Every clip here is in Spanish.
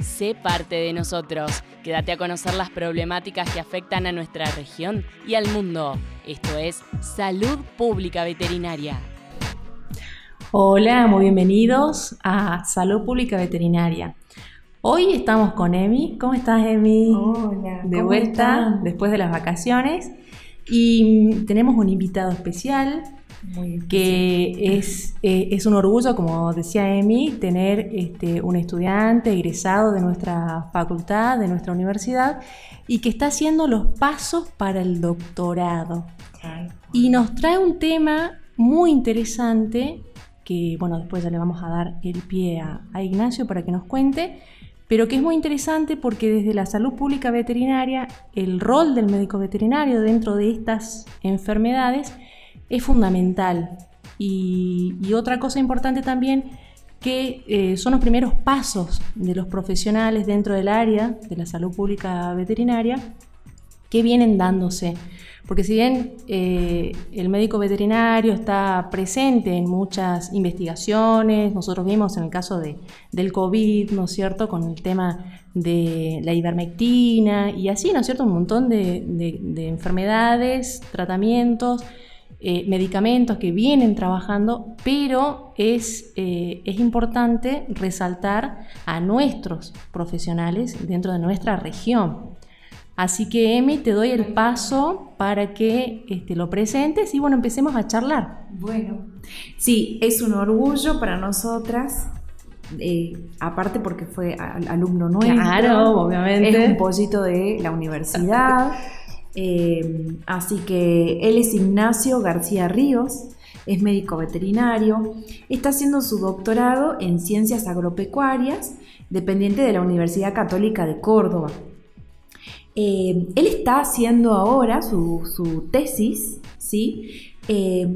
sé parte de nosotros. Quédate a conocer las problemáticas que afectan a nuestra región y al mundo. Esto es Salud Pública Veterinaria. Hola, muy bienvenidos a Salud Pública Veterinaria. Hoy estamos con Emi. ¿Cómo estás, Emi? Hola. De vuelta después de las vacaciones. Y tenemos un invitado especial que es, eh, es, un orgullo, como decía Emi, tener este, un estudiante egresado de nuestra facultad, de nuestra universidad, y que está haciendo los pasos para el doctorado. Y nos trae un tema muy interesante que, bueno, después ya le vamos a dar el pie a, a Ignacio para que nos cuente, pero que es muy interesante porque desde la salud pública veterinaria, el rol del médico veterinario dentro de estas enfermedades es fundamental. Y, otra cosa importante también que eh, son los primeros pasos de los profesionales dentro del área de la salud pública veterinaria que vienen dándose. Porque si bien eh, el médico veterinario está presente en muchas investigaciones, nosotros vimos en el caso de, del COVID, ¿no es cierto?, con el tema de la ivermectina y así, ¿no es cierto?, un montón de, de enfermedades, tratamientos eh, medicamentos que vienen trabajando, pero es, eh, es importante resaltar a nuestros profesionales dentro de nuestra región. Así que, Emi, te doy el paso para que este, lo presentes y bueno, empecemos a charlar. Bueno, sí, es un orgullo para nosotras eh, aparte porque fue alumno nuestro. Claro, obviamente. Es un pollito de la universidad. Eh, así que él es Ignacio García Ríos, es médico veterinario, está haciendo su doctorado en ciencias agropecuarias, dependiente de la Universidad Católica de Córdoba. Eh, él está haciendo ahora su, tesis, ¿sí? Eh,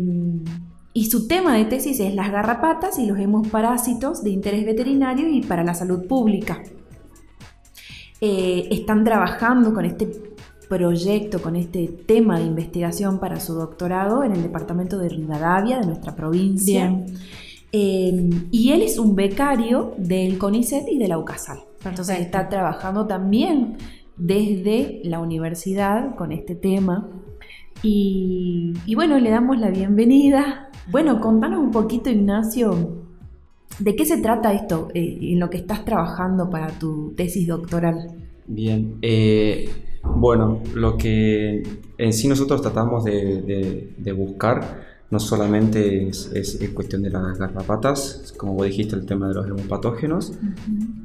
y su tema de tesis es las garrapatas y los hemoparásitos de interés veterinario y para la salud pública. están trabajando con este proyecto, con este tema de investigación para su doctorado en el departamento de Rivadavia, de nuestra provincia. Eh, y él es un becario del CONICET y de la UCASAL. Entonces está trabajando también desde la universidad con este tema. Y, bueno, le damos la bienvenida. Bueno, contanos un poquito, Ignacio, ¿de qué se trata esto eh, en lo que estás trabajando para tu tesis doctoral? Bien, eh, bueno, lo que en sí nosotros tratamos de, buscar no solamente es, cuestión de las garrapatas, como vos dijiste, el tema de los hemopatógenos,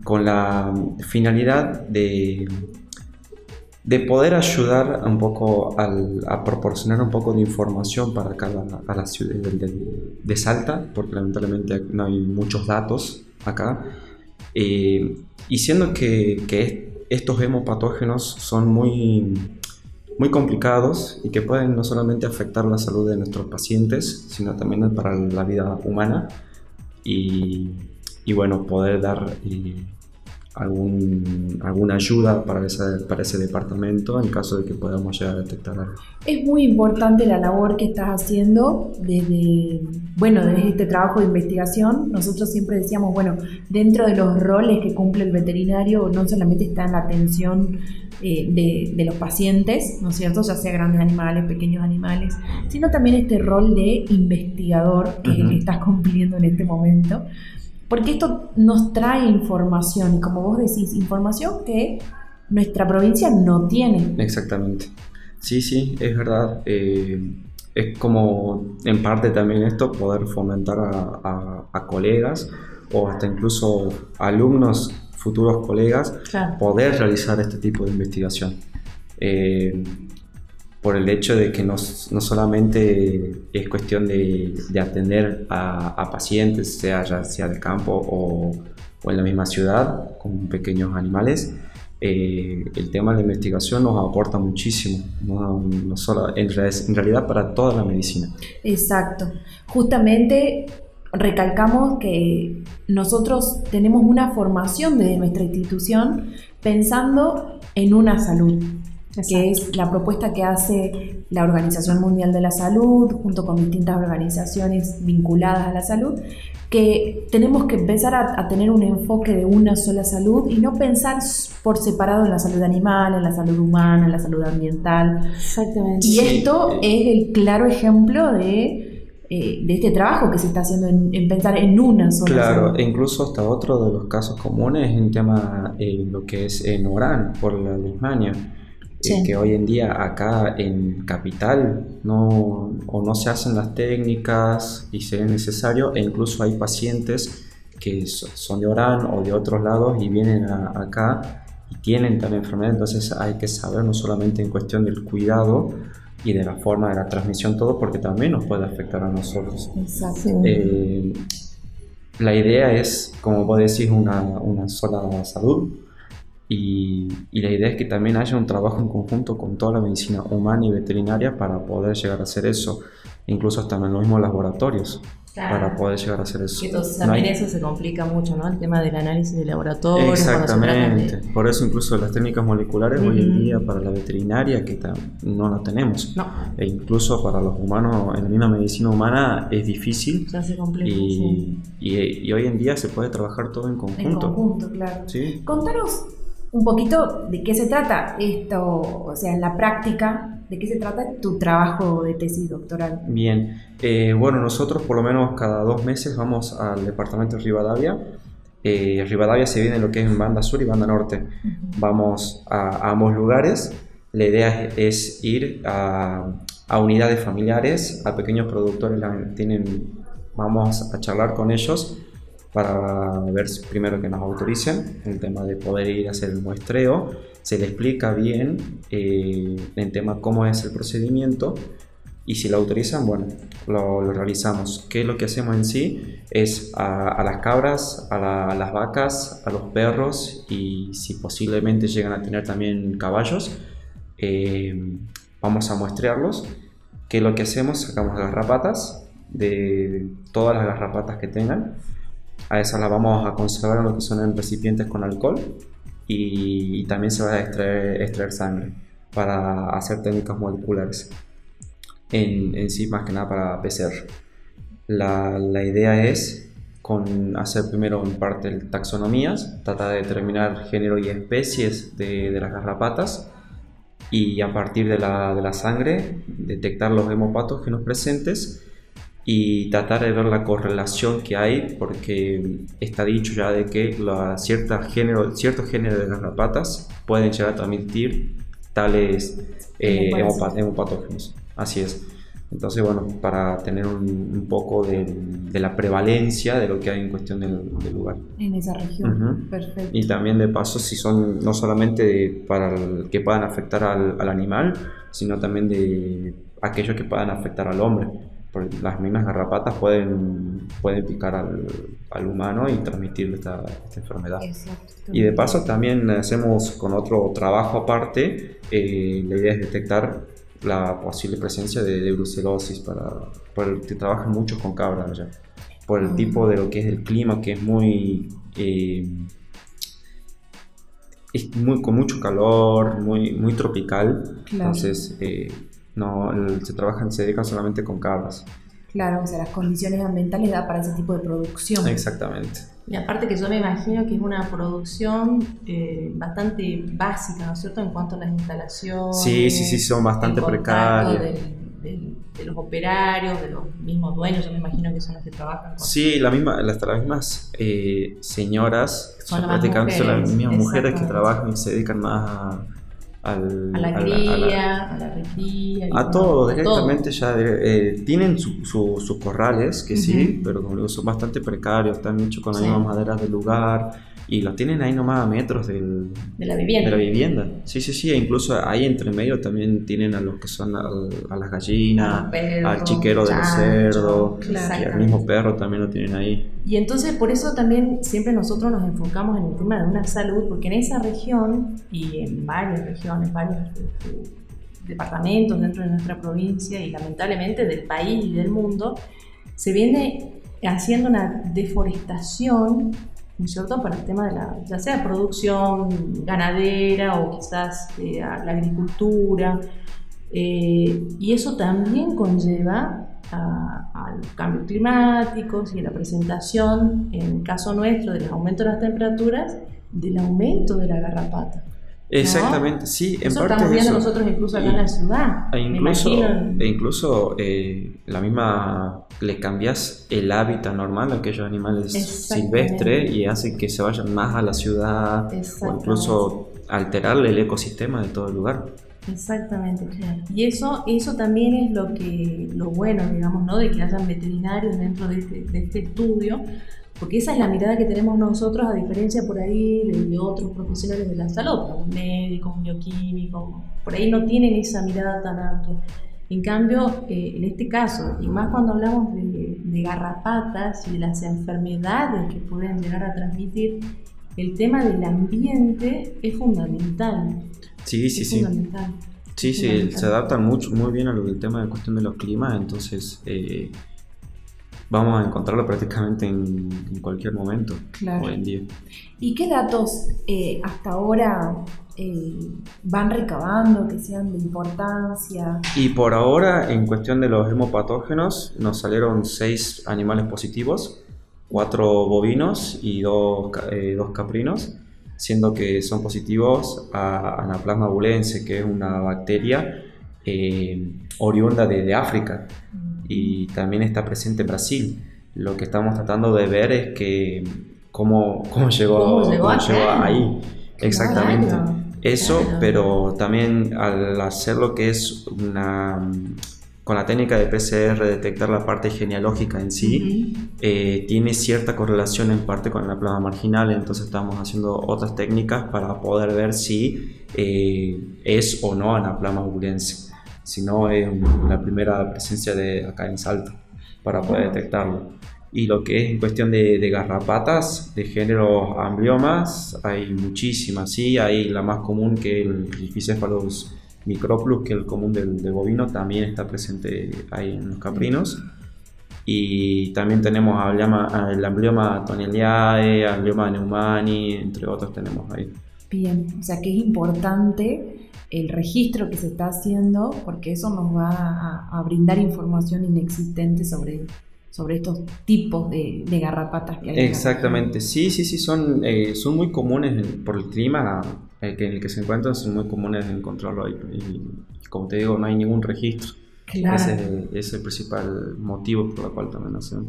con la finalidad de, de poder ayudar un poco a proporcionar un poco de información para acá a la, ciudad de, Salta, porque lamentablemente no hay muchos datos acá, eh, y siendo que, que estos hemopatógenos son muy, muy complicados y que pueden no solamente afectar la salud de nuestros pacientes, sino también para la vida humana. Y, bueno, poder dar eh, algún, alguna ayuda para, para ese departamento en caso de que podamos llegar a detectar algo. Es muy importante la labor que estás haciendo desde, bueno, desde este trabajo de investigación. Nosotros siempre decíamos, bueno, dentro de los roles que cumple el veterinario, no solamente está en la atención eh, de, de, los pacientes, ¿no es cierto? Ya sea grandes animales, pequeños animales, sino también este rol de investigador que, que estás cumpliendo en este momento. Porque esto nos trae información, y como vos decís, información que nuestra provincia no tiene. Exactamente. Sí, sí, es verdad. Eh, es como, en parte también esto, poder fomentar a, colegas o hasta incluso alumnos, futuros colegas, poder realizar este tipo de investigación. Eh, por el hecho de que no, no solamente es cuestión de, de atender a, pacientes, sea ya sea del campo o, o, en la misma ciudad, con pequeños animales, eh, el tema de la investigación nos aporta muchísimo, no, no solo, en, en realidad para toda la medicina. Exacto. Justamente recalcamos que nosotros tenemos una formación desde nuestra institución pensando en una salud que es la propuesta que hace la Organización Mundial de la Salud, junto con distintas organizaciones vinculadas a la salud, que tenemos que empezar a, tener un enfoque de una sola salud y no pensar por separado en la salud animal, en la salud humana, en la salud ambiental. Exactamente. Y esto es el claro ejemplo de, eh, de este trabajo que se está haciendo en, pensar en una sola claro, salud. e incluso hasta otro de los casos comunes en tema eh, lo que es en Orán por la Lismania que hoy en día acá en Capital no, o no se hacen las técnicas y sería necesario, e incluso hay pacientes que son de Orán o de otros lados y vienen acá y tienen tal enfermedad, entonces hay que saber no solamente en cuestión del cuidado y de la forma de la transmisión, todo porque también nos puede afectar a nosotros. Exacto. Eh, la idea es, como vos decís, una, una sola salud y, la idea es que también haya un trabajo en conjunto con toda la medicina humana y veterinaria para poder llegar a hacer eso, incluso hasta en los mismos laboratorios. Para poder llegar a hacer eso. entonces también eso se complica mucho, ¿no? El tema del análisis de laboratorio. Exactamente. Por eso incluso las técnicas moleculares hoy en día para la veterinaria que no la tenemos. No. E incluso para los humanos, en la misma medicina humana es difícil. Ya se complica. Y, y, y, hoy en día se puede trabajar todo en conjunto. En conjunto, claro. ¿Sí? Contanos un poquito de qué se trata esto, o sea, en la práctica, de qué se trata tu trabajo de tesis doctoral. Bien, eh, bueno, nosotros por lo menos cada dos meses vamos al departamento de Rivadavia. Eh, Rivadavia se viene lo que es en banda sur y banda norte. Vamos a, ambos lugares. La idea es, ir a, a, unidades familiares, a pequeños productores, tienen, vamos a charlar con ellos para ver primero que nos autoricen el tema de poder ir a hacer el muestreo. Se le explica bien eh, el tema cómo es el procedimiento y si lo autorizan, bueno, lo, realizamos. ¿Qué es lo que hacemos en sí? Es a, las cabras, a, las vacas, a los perros y si posiblemente llegan a tener también caballos, eh, vamos a muestrearlos. ¿Qué es lo que hacemos? Sacamos garrapatas de todas las garrapatas que tengan a esas las vamos a conservar en lo que son en recipientes con alcohol y, también se va a extraer, extraer, sangre para hacer técnicas moleculares. En, en, sí, más que nada para PCR. La, la idea es con hacer primero en parte taxonomías, tratar de determinar género y especies de, de las garrapatas y a partir de la, de la sangre detectar los hemopatógenos presentes y tratar de ver la correlación que hay, porque está dicho ya de que la cierta género, ciertos géneros de garrapatas pueden llegar a transmitir tales eh, hemopatógenos. Así es. Entonces, bueno, para tener un, poco de, de, la prevalencia de lo que hay en cuestión del, lugar. En esa región, perfecto. Y también de paso, si son no solamente para que puedan afectar al, al animal, sino también de aquellos que puedan afectar al hombre las mismas garrapatas pueden, pueden picar al, al humano y transmitirle esta, esta enfermedad. Y de paso también hacemos con otro trabajo aparte, eh, la idea es detectar la posible presencia de, de brucelosis, para, por el que trabajan mucho con cabras ya, por el tipo de lo que es el clima, que es muy... Eh, es muy, con mucho calor, muy, muy tropical. Entonces, eh, no, se trabajan, se dedican solamente con cabras. Claro, o sea, las condiciones ambientales da para ese tipo de producción. Exactamente. Y aparte que yo me imagino que es una producción eh, bastante básica, ¿no es cierto? En cuanto a las instalaciones. Sí, sí, sí, son bastante precarias. de los operarios, de los mismos dueños, yo me imagino que son los que trabajan. Con... Sí, la misma, hasta las mismas eh, señoras, son, prácticamente son las mismas mujeres que trabajan y se dedican más a a la cría, a la, recría. A todo, directamente ya. Eh, tienen sus corrales, que sí, pero como digo, son bastante precarios, están hechos con las mismas maderas del lugar y los tienen ahí nomás a metros del, de la vivienda. De la vivienda. Sí, sí, sí. E incluso ahí entre medio también tienen a los que son a las gallinas, al chiquero de los cerdos, y al mismo perro también lo tienen ahí. Y entonces por eso también siempre nosotros nos enfocamos en el tema de una salud, porque en esa región y en varias regiones, varios departamentos dentro de nuestra provincia y lamentablemente del país y del mundo, se viene haciendo una deforestación ¿no es cierto?, para el tema de la, ya sea producción ganadera o quizás eh, la agricultura. Eh, y eso también conlleva a, los cambios climáticos y a la presentación, en el caso nuestro, del aumento de las temperaturas, del aumento de la garrapata. Exactamente, sí, en eso parte estamos viendo nosotros incluso acá en la ciudad. E incluso, e incluso eh, la misma, le cambias el hábitat normal a aquellos animales silvestres y hace que se vayan más a la ciudad o incluso alterar el ecosistema de todo el lugar. Exactamente. Y eso, eso también es lo que, lo bueno, digamos, ¿no? De que hayan veterinarios dentro de este, de este estudio, porque esa es la mirada que tenemos nosotros, a diferencia por ahí de, otros profesionales de la salud, un médico, un bioquímico, por ahí no tienen esa mirada tan amplia. En cambio, eh, en este caso, y más cuando hablamos de, de, garrapatas y de las enfermedades que pueden llegar a transmitir, el tema del ambiente es fundamental. Sí, sí, sí. Sí, sí, se adaptan mucho, muy bien al tema de cuestión de los climas, entonces eh, vamos a encontrarlo prácticamente en, cualquier momento hoy en día. ¿Y qué datos eh, hasta ahora eh, van recabando que sean de importancia? Y por ahora, en cuestión de los hemopatógenos, nos salieron seis animales positivos, cuatro bovinos y dos, dos caprinos siendo que son positivos a Anaplasma bulense, que es una bacteria eh, oriunda de, África y también está presente en Brasil. Lo que estamos tratando de ver es que cómo, cómo llegó, ahí. Exactamente. Eso, pero también al hacer lo que es una con la técnica de PCR detectar la parte genealógica en sí, eh, tiene cierta correlación en parte con la plama marginal, entonces estamos haciendo otras técnicas para poder ver si eh, es o no anaplama bulense, si no es la primera presencia de acá en Salta, para poder detectarlo. Y lo que es en cuestión de, garrapatas de género ambliomas, hay muchísimas, sí, hay la más común que el Rifiscephalus Microplus, que el común del, bovino, también está presente ahí en los caprinos. Y también tenemos el amblioma toneliae, amblioma neumani, entre otros tenemos ahí. Bien, o sea que es importante el registro que se está haciendo porque eso nos va a, brindar información inexistente sobre, sobre estos tipos de, garrapatas que hay. Exactamente, sí, sí, sí, son, eh, son muy comunes por el clima en el que se encuentran son muy comunes de encontrarlo ahí. Y como te digo, no hay ningún registro. Ese, es el principal motivo por el cual también hacemos.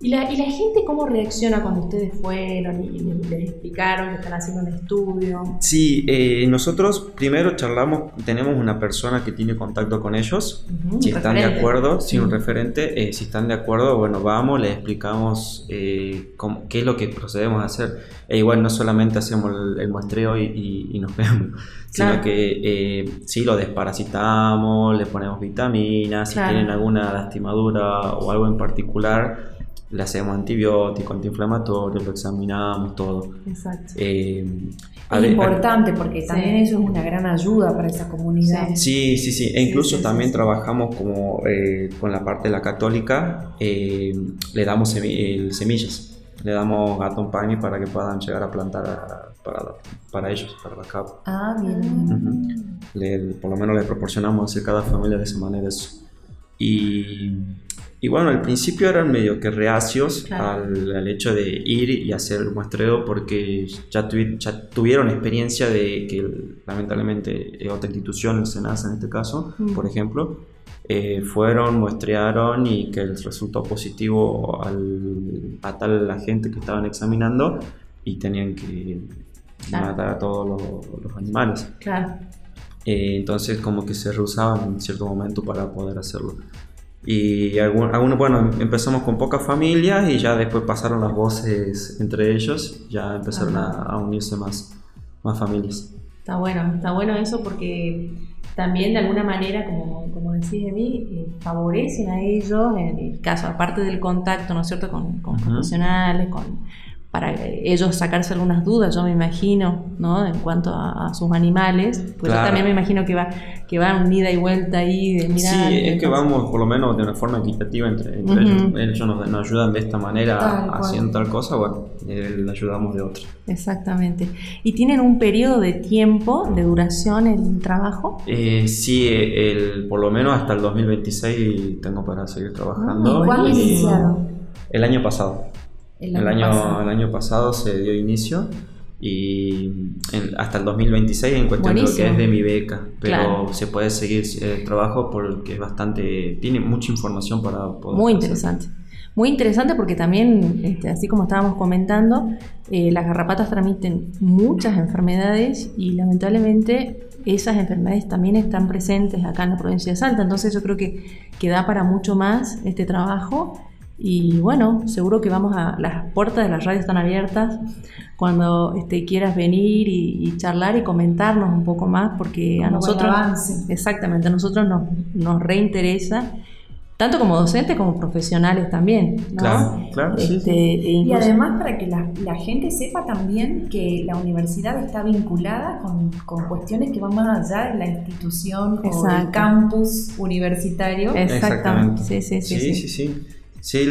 ¿Y la, ¿Y la gente cómo reacciona cuando ustedes fueron y les, explicaron que están haciendo un estudio? Sí, eh, nosotros primero charlamos, tenemos una persona que tiene contacto con ellos, si están de acuerdo, si un referente, eh, si están de acuerdo, bueno, vamos, les explicamos eh, qué es lo que procedemos a hacer. E igual no solamente hacemos el, muestreo y, y nos vemos sino que eh, sí lo desparasitamos, le ponemos vitaminas, si tienen alguna lastimadura o algo en particular, le hacemos antibiótico, antiinflamatorio, lo examinamos todo. Exacto. Eh, es importante porque también eso es una gran ayuda para esa comunidad. Sí, sí, sí. E incluso también trabajamos como eh, con la parte de la católica, eh, le damos semillas le damos gato pani para que puedan llegar a plantar para, para ellos, para la capa. Ah, bien. por lo menos le proporcionamos a cada familia de esa manera eso. Y, y bueno, al principio eran medio que reacios al, al, hecho de ir y hacer el muestreo porque ya, ya tuvieron experiencia de que lamentablemente otra institución, el SENASA en este caso, por ejemplo, eh, fueron, muestrearon y que les resultó positivo al, a tal la gente que estaban examinando y tenían que matar a todos los, animales. Claro. Eh, entonces como que se rehusaban en cierto momento para poder hacerlo. Y algunos, bueno, empezamos con pocas familias y ya después pasaron las voces entre ellos, ya empezaron a, unirse más, más familias. Está bueno, está bueno eso porque también de alguna manera, como, como decís mí, eh, favorecen a ellos, en el caso, aparte del contacto, ¿no es cierto?, con, profesionales, con, para ellos sacarse algunas dudas, yo me imagino, ¿no? En cuanto a, sus animales, pues yo también me imagino que va, que va un ida y vuelta ahí de mirar. Sí, es que vamos por lo menos de una forma equitativa entre, ellos. Ellos nos, ayudan de esta manera haciendo tal cosa, bueno, le ayudamos de otra. Exactamente. ¿Y tienen un periodo de tiempo, de duración el trabajo? Eh, sí, el, por lo menos hasta el 2026 tengo para seguir trabajando. ¿Cuándo iniciaron? El año pasado. El año, el año, pasado. se dio inicio y hasta el 2026 en cuestión de lo que es de mi beca, pero se puede seguir el trabajo porque es bastante, tiene mucha información para poder... Muy interesante. Muy interesante porque también, este, así como estábamos comentando, eh, las garrapatas transmiten muchas enfermedades y lamentablemente esas enfermedades también están presentes acá en la provincia de Salta. Entonces yo creo que, que da para mucho más este trabajo y bueno, seguro que vamos a. Las puertas de la radio están abiertas cuando este, quieras venir y, charlar y comentarnos un poco más, porque a nosotros. Exactamente, a nosotros nos, nos reinteresa tanto como docentes como profesionales también. Claro, claro. Este, e y además para que la, la, gente sepa también que la universidad está vinculada con, con, cuestiones que van más allá de la institución o del campus universitario. Exactamente. Sí, sí, sí. sí, sí. sí. Sí,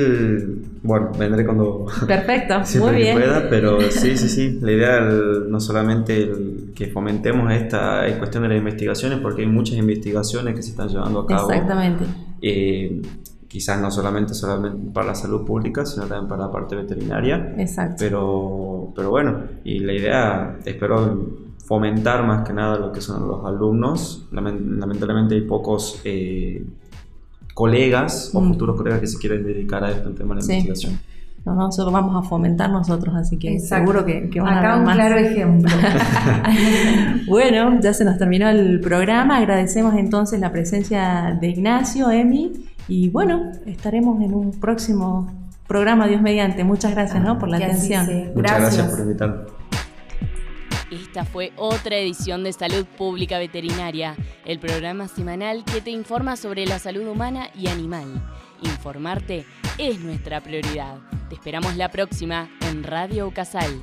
bueno, vendré cuando Perfecto, muy bien. pueda, pero sí, sí, sí. La idea no solamente que fomentemos esta cuestión de las investigaciones, porque hay muchas investigaciones que se están llevando a cabo. Exactamente. Eh, quizás no solamente, solamente para la salud pública, sino también para la parte veterinaria. Exacto. Pero, pero bueno, y la idea, espero fomentar más que nada lo que son los alumnos. Lamentablemente hay pocos eh, colegas o mm. futuros colegas que se quieren dedicar a esto, en tema de la investigación. No, nosotros vamos a fomentar nosotros, así que seguro que, que van Acá a un claro ejemplo. bueno, ya se nos terminó el programa. Agradecemos entonces la presencia de Ignacio, Emi, y bueno, estaremos en un próximo programa, Dios mediante. Muchas gracias ¿no? por la atención. Muchas gracias por invitarme. Esta fue otra edición de Salud Pública Veterinaria, el programa semanal que te informa sobre la salud humana y animal. Informarte es nuestra prioridad. Te esperamos la próxima en Radio Casal.